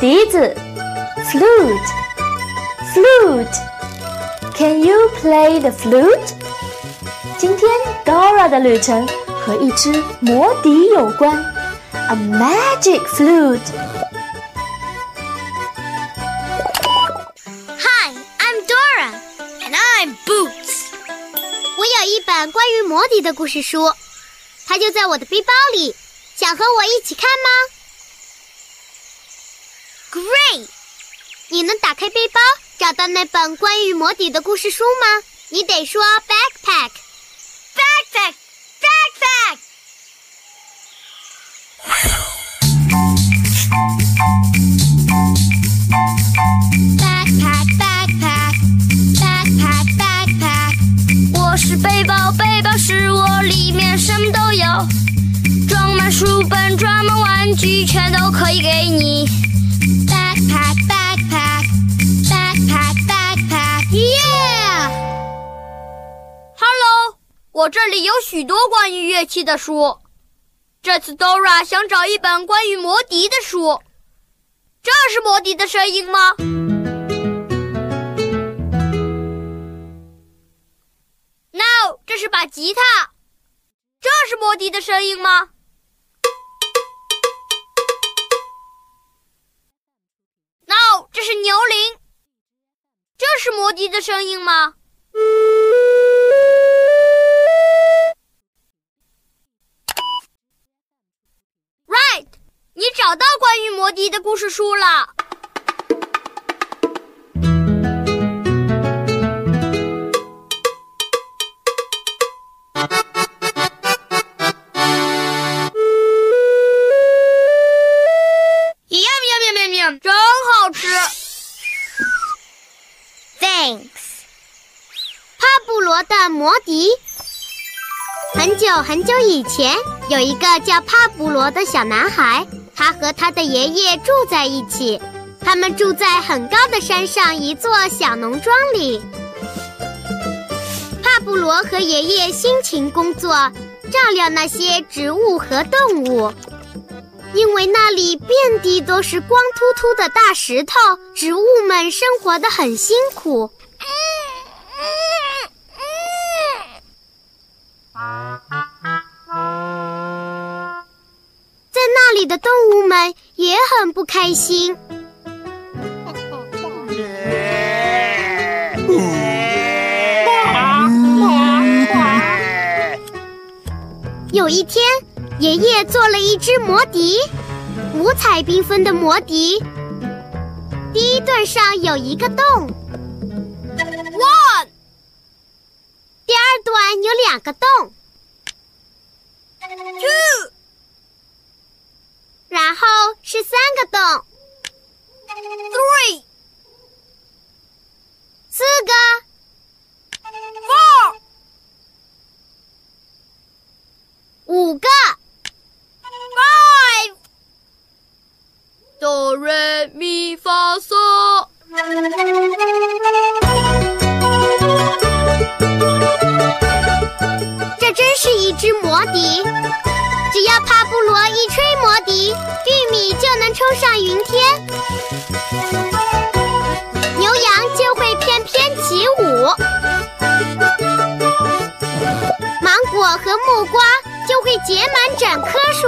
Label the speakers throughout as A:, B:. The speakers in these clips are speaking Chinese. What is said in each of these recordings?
A: 笛子，flute，flute。Can you play the flute？今天 Dora 的旅程和一支魔笛有关，a magic
B: flute。Hi, I'm Dora,
C: and I'm Boots。
B: 我有一本关于魔笛的故事书，它就在我的背包里。想和我一起看吗 ？Great！你能打开背包找到那本关于魔笛的故事书吗？你得说
C: backpack，backpack，backpack。
D: backpack，backpack，backpack，backpack。我是背包，背包是我，里面什么都有。装满书本，装满玩具，全都可以给你。
E: 我这里有许多关于乐器的书。这次 Dora 想找一本关于魔笛的书。这是魔笛的声音吗？No，这是把吉他。这是魔笛的声音吗？No，？这是牛铃，这是魔笛的声音吗迪的故事书了。一样咩咩咩真好吃 thanks 帕布罗
B: 的魔笛很久很久以前有一个叫帕布罗的小男孩他和他的爷爷住在一起。他们住在很高的山上一座小农庄里。帕布罗和爷爷辛勤工作，照料那些植物和动物，因为那里遍地都是光秃秃的大石头，植物们生活的很辛苦。里的动物们也很不开心。有一天，爷爷做了一只魔笛，五彩缤纷的魔笛。第一段上有一个洞
E: ，one。
B: 第二段有两个洞
E: ，two。
B: 然后是三个洞
E: ，three。
B: 四个
E: ，four。
B: 五个
E: ，five。哆瑞咪发嗦。
B: 我一吹魔笛，玉米就能冲上云天，牛羊就会翩翩起舞，芒果和木瓜就会结满整棵树，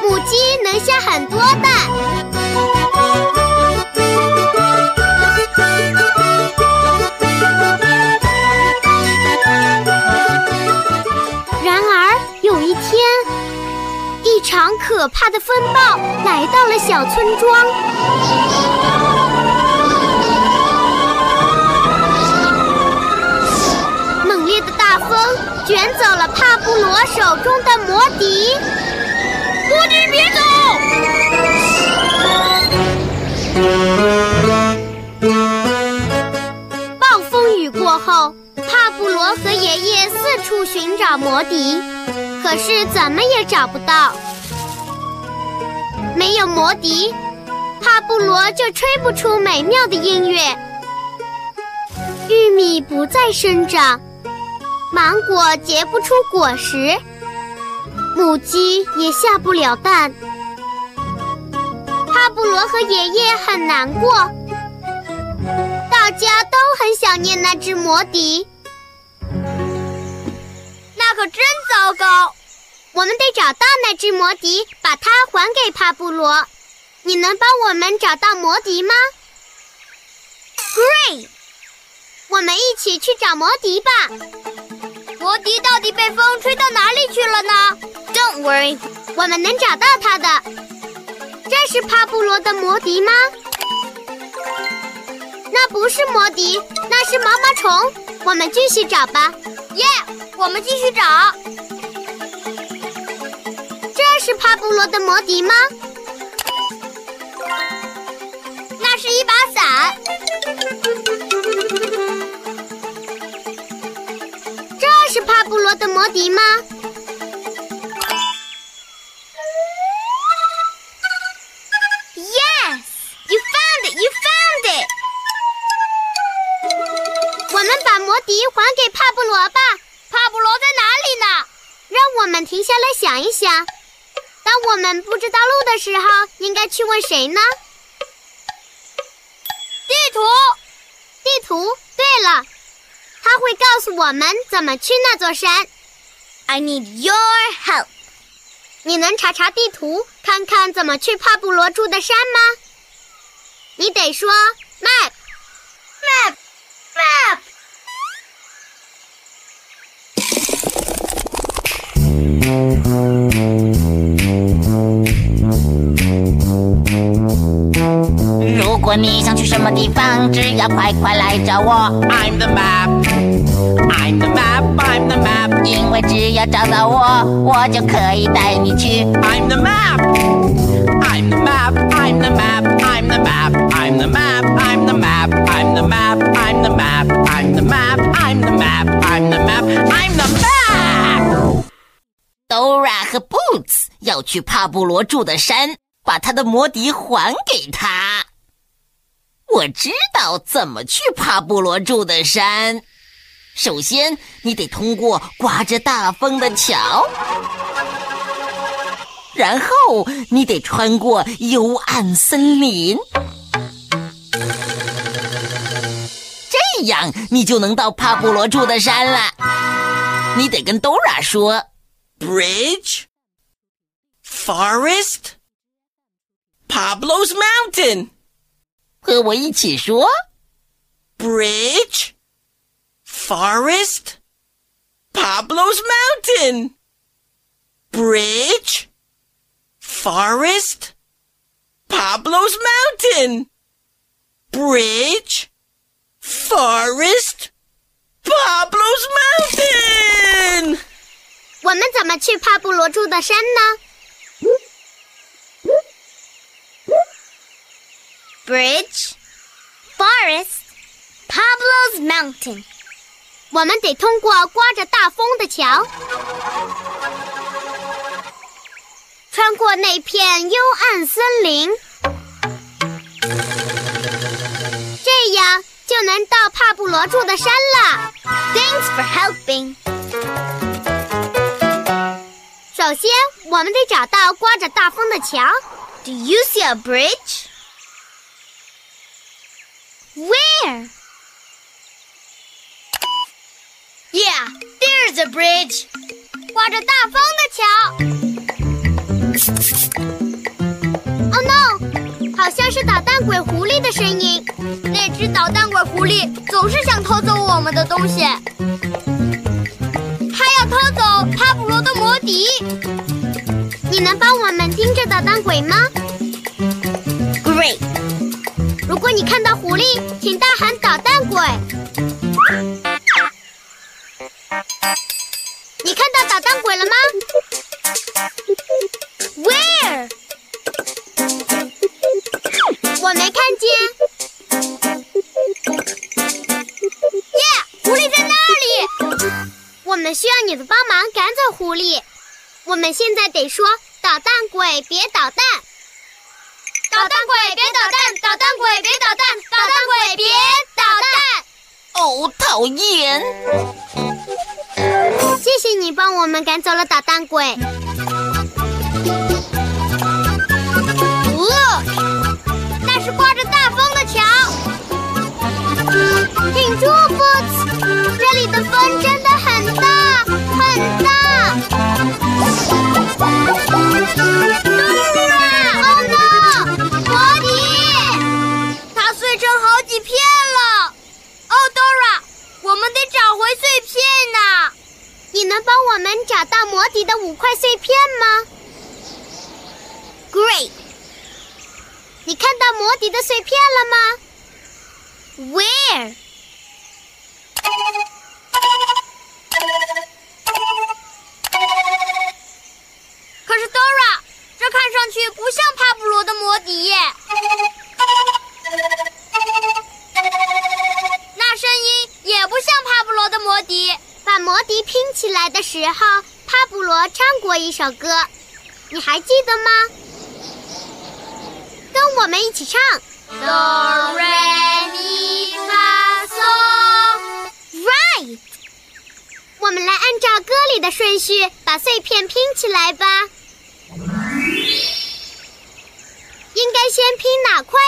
B: 母鸡能下很多蛋。可怕的风暴来到了小村庄。猛烈的大风卷走了帕布罗手中的魔笛。
E: 魔笛别走！
B: 暴风雨过后，帕布罗和爷爷四处寻找魔笛，可是怎么也找不到。没有魔笛，帕布罗就吹不出美妙的音乐。玉米不再生长，芒果结不出果实，母鸡也下不了蛋。帕布罗和爷爷很难过，大家都很想念那只魔笛。
E: 那可真糟糕！
B: 我们得找到那只魔笛，把它还给帕布罗。你能帮我们找到魔笛吗？Great！我们一起去找魔笛吧。
E: 魔笛到底被风吹到哪里去了呢
B: ？Don't worry，我们能找到它的。这是帕布罗的魔笛吗？那不是魔笛，那是毛毛虫。我们继续找吧。
E: 耶！我们继续找。
B: 是帕布罗的魔笛吗？
E: 那是一把伞。
B: 这是帕布罗的魔笛吗？时候，应该去问谁呢？
E: 地图，
B: 地图。对了，他会告诉我们怎么去那座山。
C: I need your help.
B: 你能查查地图，看看怎么去帕布罗住的山吗？你得说 map
C: Map!
F: 你想去什么地方，只要快快来找我。I'm the map, I'm the map, I'm the map。因为只要找到我，我就可以带你去。I'm the map, I'm the map, I'm the map, I'm the map, I'm the map, I'm the map, I'm the map, I'm the map, I'm the map, I'm the map, I'm the map, I'm the map。Dora 和 Boots 要去帕布罗住的山，把他的魔笛还给他。我知道怎么去帕布罗住的山。首先，你得通过刮着大风的桥，然后你得穿过幽暗森林，这样你就能到帕布罗住的山了。你得跟 Dora 说
G: ：Bridge, forest, Pablo's mountain。
F: 和我一起说：
G: Bridge, forest, Pablo's mountain. Bridge, forest, Pablo's mountain. Bridge, forest, Pablo's mountain.
B: 我们怎么去帕布罗住的山呢？
C: Bridge, forest, Pablo's mountain.
B: 我们得通过刮着大风的桥，穿过那片幽暗森林，这样就能到帕布罗住的山了。
C: Thanks for helping.
B: 首先，我们得找到刮着大风的桥。
C: Do you see a bridge? Where? Yeah, there's a bridge.
B: 刮着大风的桥。Oh no！好像是捣蛋鬼狐狸的声音。
E: 那只捣蛋鬼狐狸总是想偷走我们的东西，它要偷走帕布罗的魔笛。
B: 你能帮我们盯着捣蛋鬼吗你看到狐狸，请大喊“捣蛋鬼”。你看到捣蛋鬼了吗
C: ？Where？
B: 我没看见。
E: 耶，狐狸在那里！
B: 我们需要你的帮忙赶走狐狸。我们现在得说：“捣蛋鬼，别捣蛋！”
E: 捣蛋鬼，别捣蛋！捣蛋鬼，别捣蛋！捣蛋鬼，别捣蛋！
F: 哦，讨厌！
B: 谢谢你帮我们赶走了捣蛋鬼。
E: 哦，那是刮着大风的桥。
B: 挺住，Boots！这里的风真的很大，很大。你能帮我们找到魔笛的五块碎片吗
C: ？Great！
B: 你看到魔笛的碎片了
C: 吗？Where？
E: 可是 Dora，这看上去不像帕布罗的魔笛耶。魔笛
B: 拼起来的时候，帕布罗唱过一首歌，你还记得吗？跟我们一起唱。
E: 哆来咪发嗦
B: ，right。我们来按照歌里的顺序把碎片拼起来吧。应该先拼哪块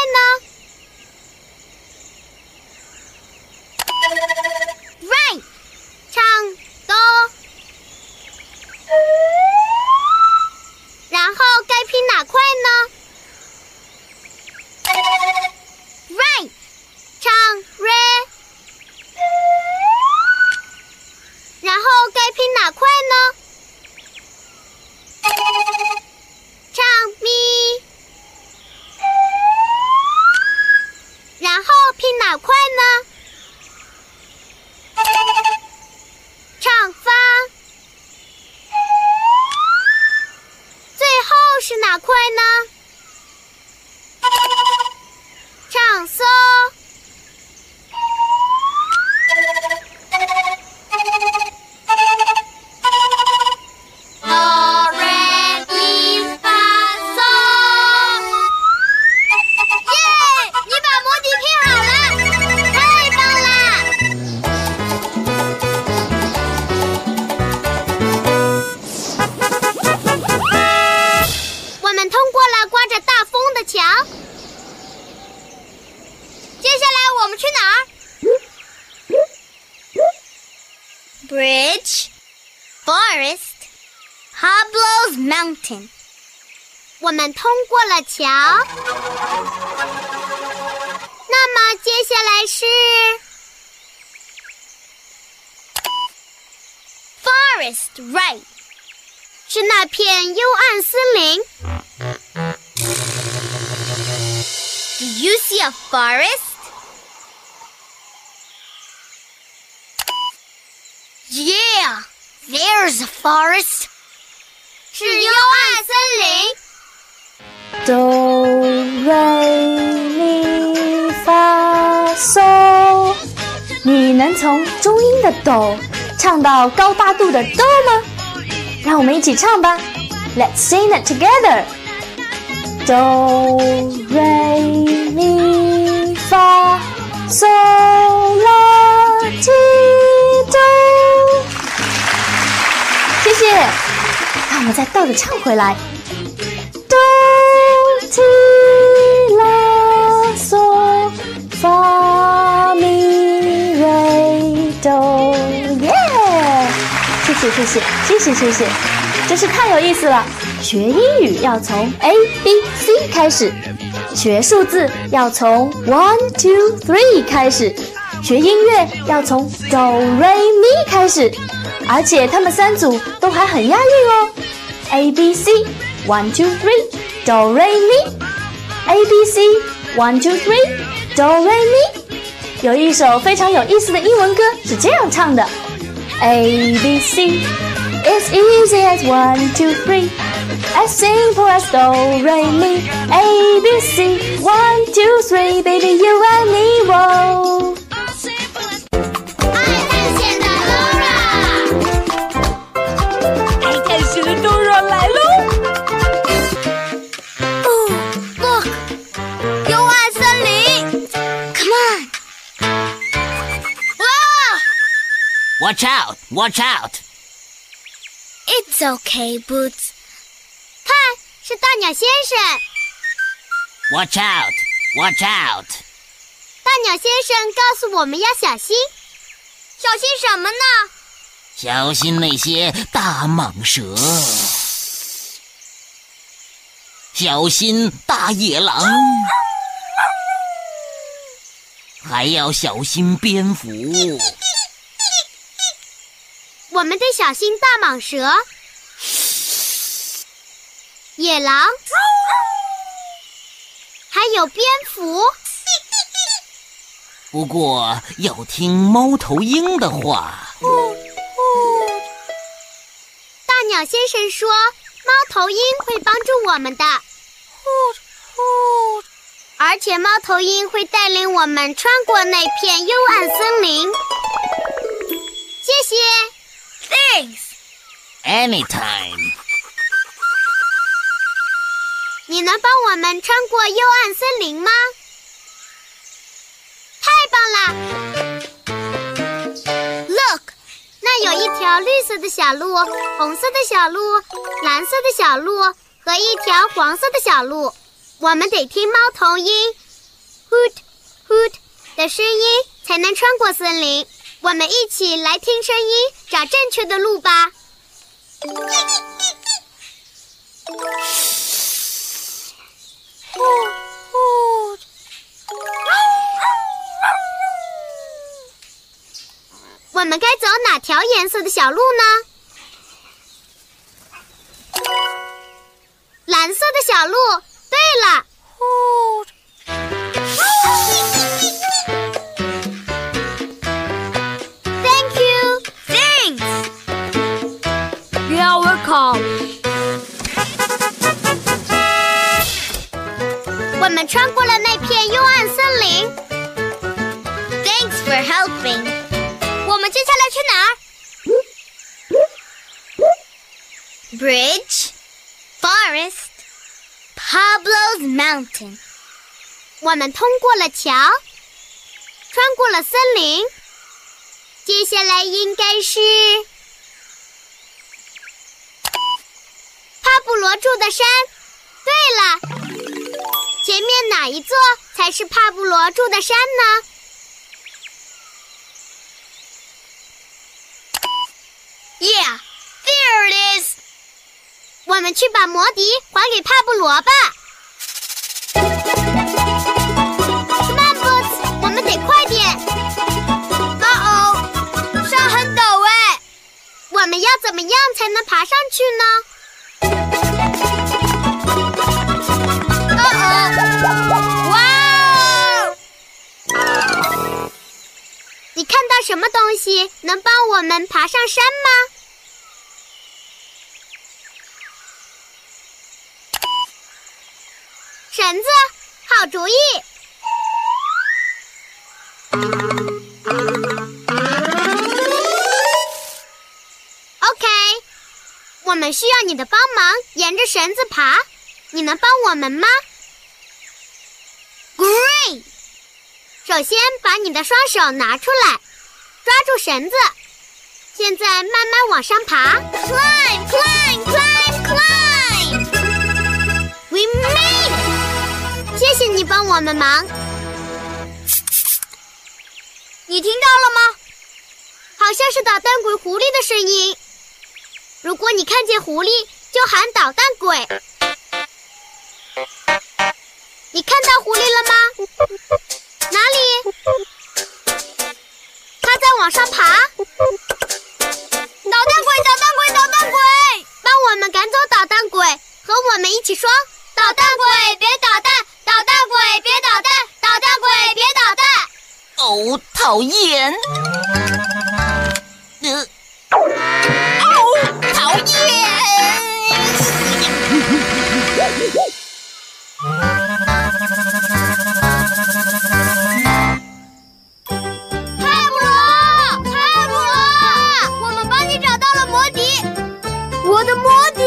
B: 通过了桥，那么接下来是
C: forest, right？
B: 是那片幽暗森林。
C: Do you see a forest? Yeah, there's a forest.
B: 是幽暗森林。
A: 哆瑞咪发嗦，你能从中音的哆唱到高八度的哆吗？让我们一起唱吧，Let's sing it together。哆瑞咪发嗦啦提哆，谢谢。让我们再倒着唱回来。谢谢，谢谢，谢谢。真是太有意思了！学英语要从 ABC 开始，学数字要从 one two three 开始，学音乐要从 Doremi 开始，而且他们三组都还很押韵哦。ABC one two three，Doremi，ABC one two three，Doremi 有一首非常有意思的英文歌是这样唱的。：A B C. It's easy as one two three. As simple as do re mi. A B C. One two three baby you and me whoa。
F: Watch out! Watch out!
C: It's okay, Boots.
B: 看，是大鸟先生。
F: Watch out! Watch out!
B: 大鸟先生告诉我们要小心，
E: 小心什么呢？
F: 小心那些大蟒蛇，小心大野狼，还要小心蝙蝠。
B: 我们得小心大蟒蛇、野狼，还有蝙蝠。
F: 不过要听猫头鹰的话。
B: 大鸟先生说，猫头鹰会帮助我们的，而且猫头鹰会带领我们穿过那片幽暗森林。
F: Anytime.
B: 你能帮我们穿过幽暗森林吗？太棒了！Look，那有一条绿色的小路、红色的小路、蓝色的小路和一条黄色的小路。我们得听猫头鹰 hoot hoot 的声音，才能穿过森林。我们一起来听声音，找正确的路吧。我们该走哪条颜色的小路呢？蓝色的小路。对了。
C: Bridge, forest, Pablo's Mountain.
B: 我们通过了桥，穿过了森林，接下来应该是帕布罗住的山。对了，前面哪一座才是帕布罗住的山呢
E: ？Yeah, there it is.
B: 我们去把魔笛还给帕布罗吧。Come on, Boots，我们得快点。
E: 哦哦，山很陡哎。
B: 我们要怎么样才能爬上去呢？
E: 哦哦，哇哦！
B: 你看到什么东西能帮我们爬上山吗？绳子，好主意。OK，我们需要你的帮忙，沿着绳子爬。你能帮我们吗？Great！首先把你的双手拿出来，抓住绳子，现在慢慢往上爬。
C: Climb, climb, climb, climb.
B: We made！谢谢你帮我们忙。
E: 你听到了吗？
B: 好像是捣蛋鬼狐狸的声音。如果你看见狐狸，就喊捣蛋鬼。你看到狐狸了吗？哪里？它在往上爬。
E: 捣蛋鬼，捣蛋鬼，捣蛋鬼！
B: 帮我们赶走捣蛋鬼，和我们
F: 一起说：捣蛋鬼，
E: 别捣蛋，派布罗，我们帮你找到了魔笛，我的魔笛。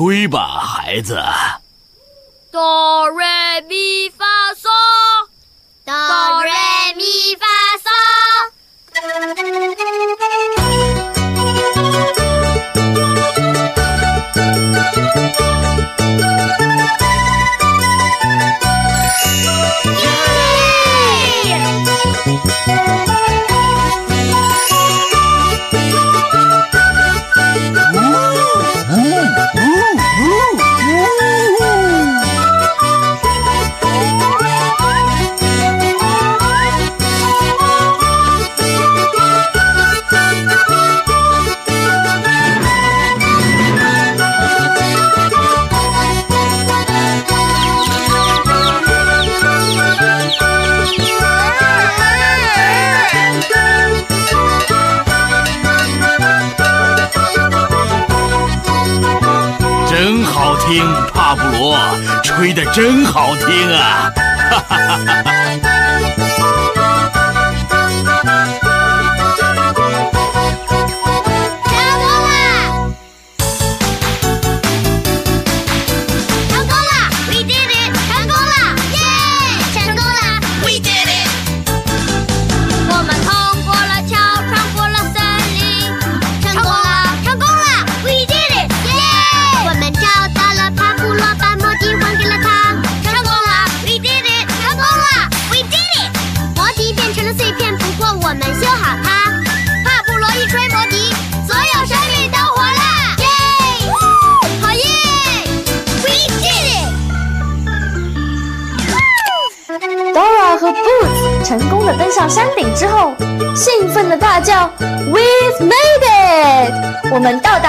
E: 吹
H: 吧，孩子。
E: 哆瑞咪发嗦，
B: 哆瑞咪发嗦。
H: 真听啊！哈哈哈哈哈！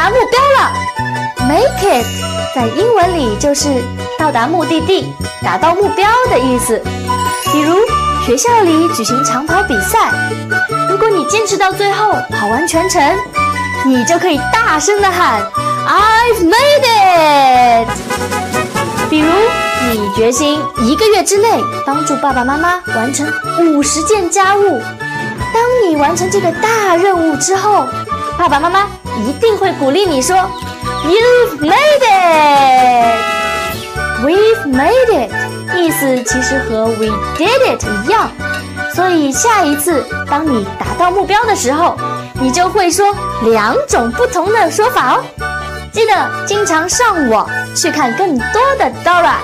A: 达目标了！Make it 在英文里就是到达目的地、达到目标的意思。比如学校里举行长跑比赛，如果你坚持到最后，跑完全程，你就可以大声的喊：“I've made it！” 比如，你决心一个月之内帮助爸爸妈妈完成五十件家务。当你完成这个大任务之后，爸爸妈妈一定会鼓励你说：“You've made it! We've made it！” 意思其实和 “We did it” 一样。所以下一次当你达到目标的时候，你就会说两种不同的说法哦。记得经常上网去看更多的 Dora。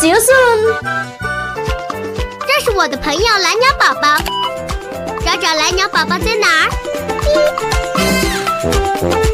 A: See you soon！
B: 这是我的朋友蓝鸟宝宝，找找蓝鸟宝宝在哪儿？
I: 更多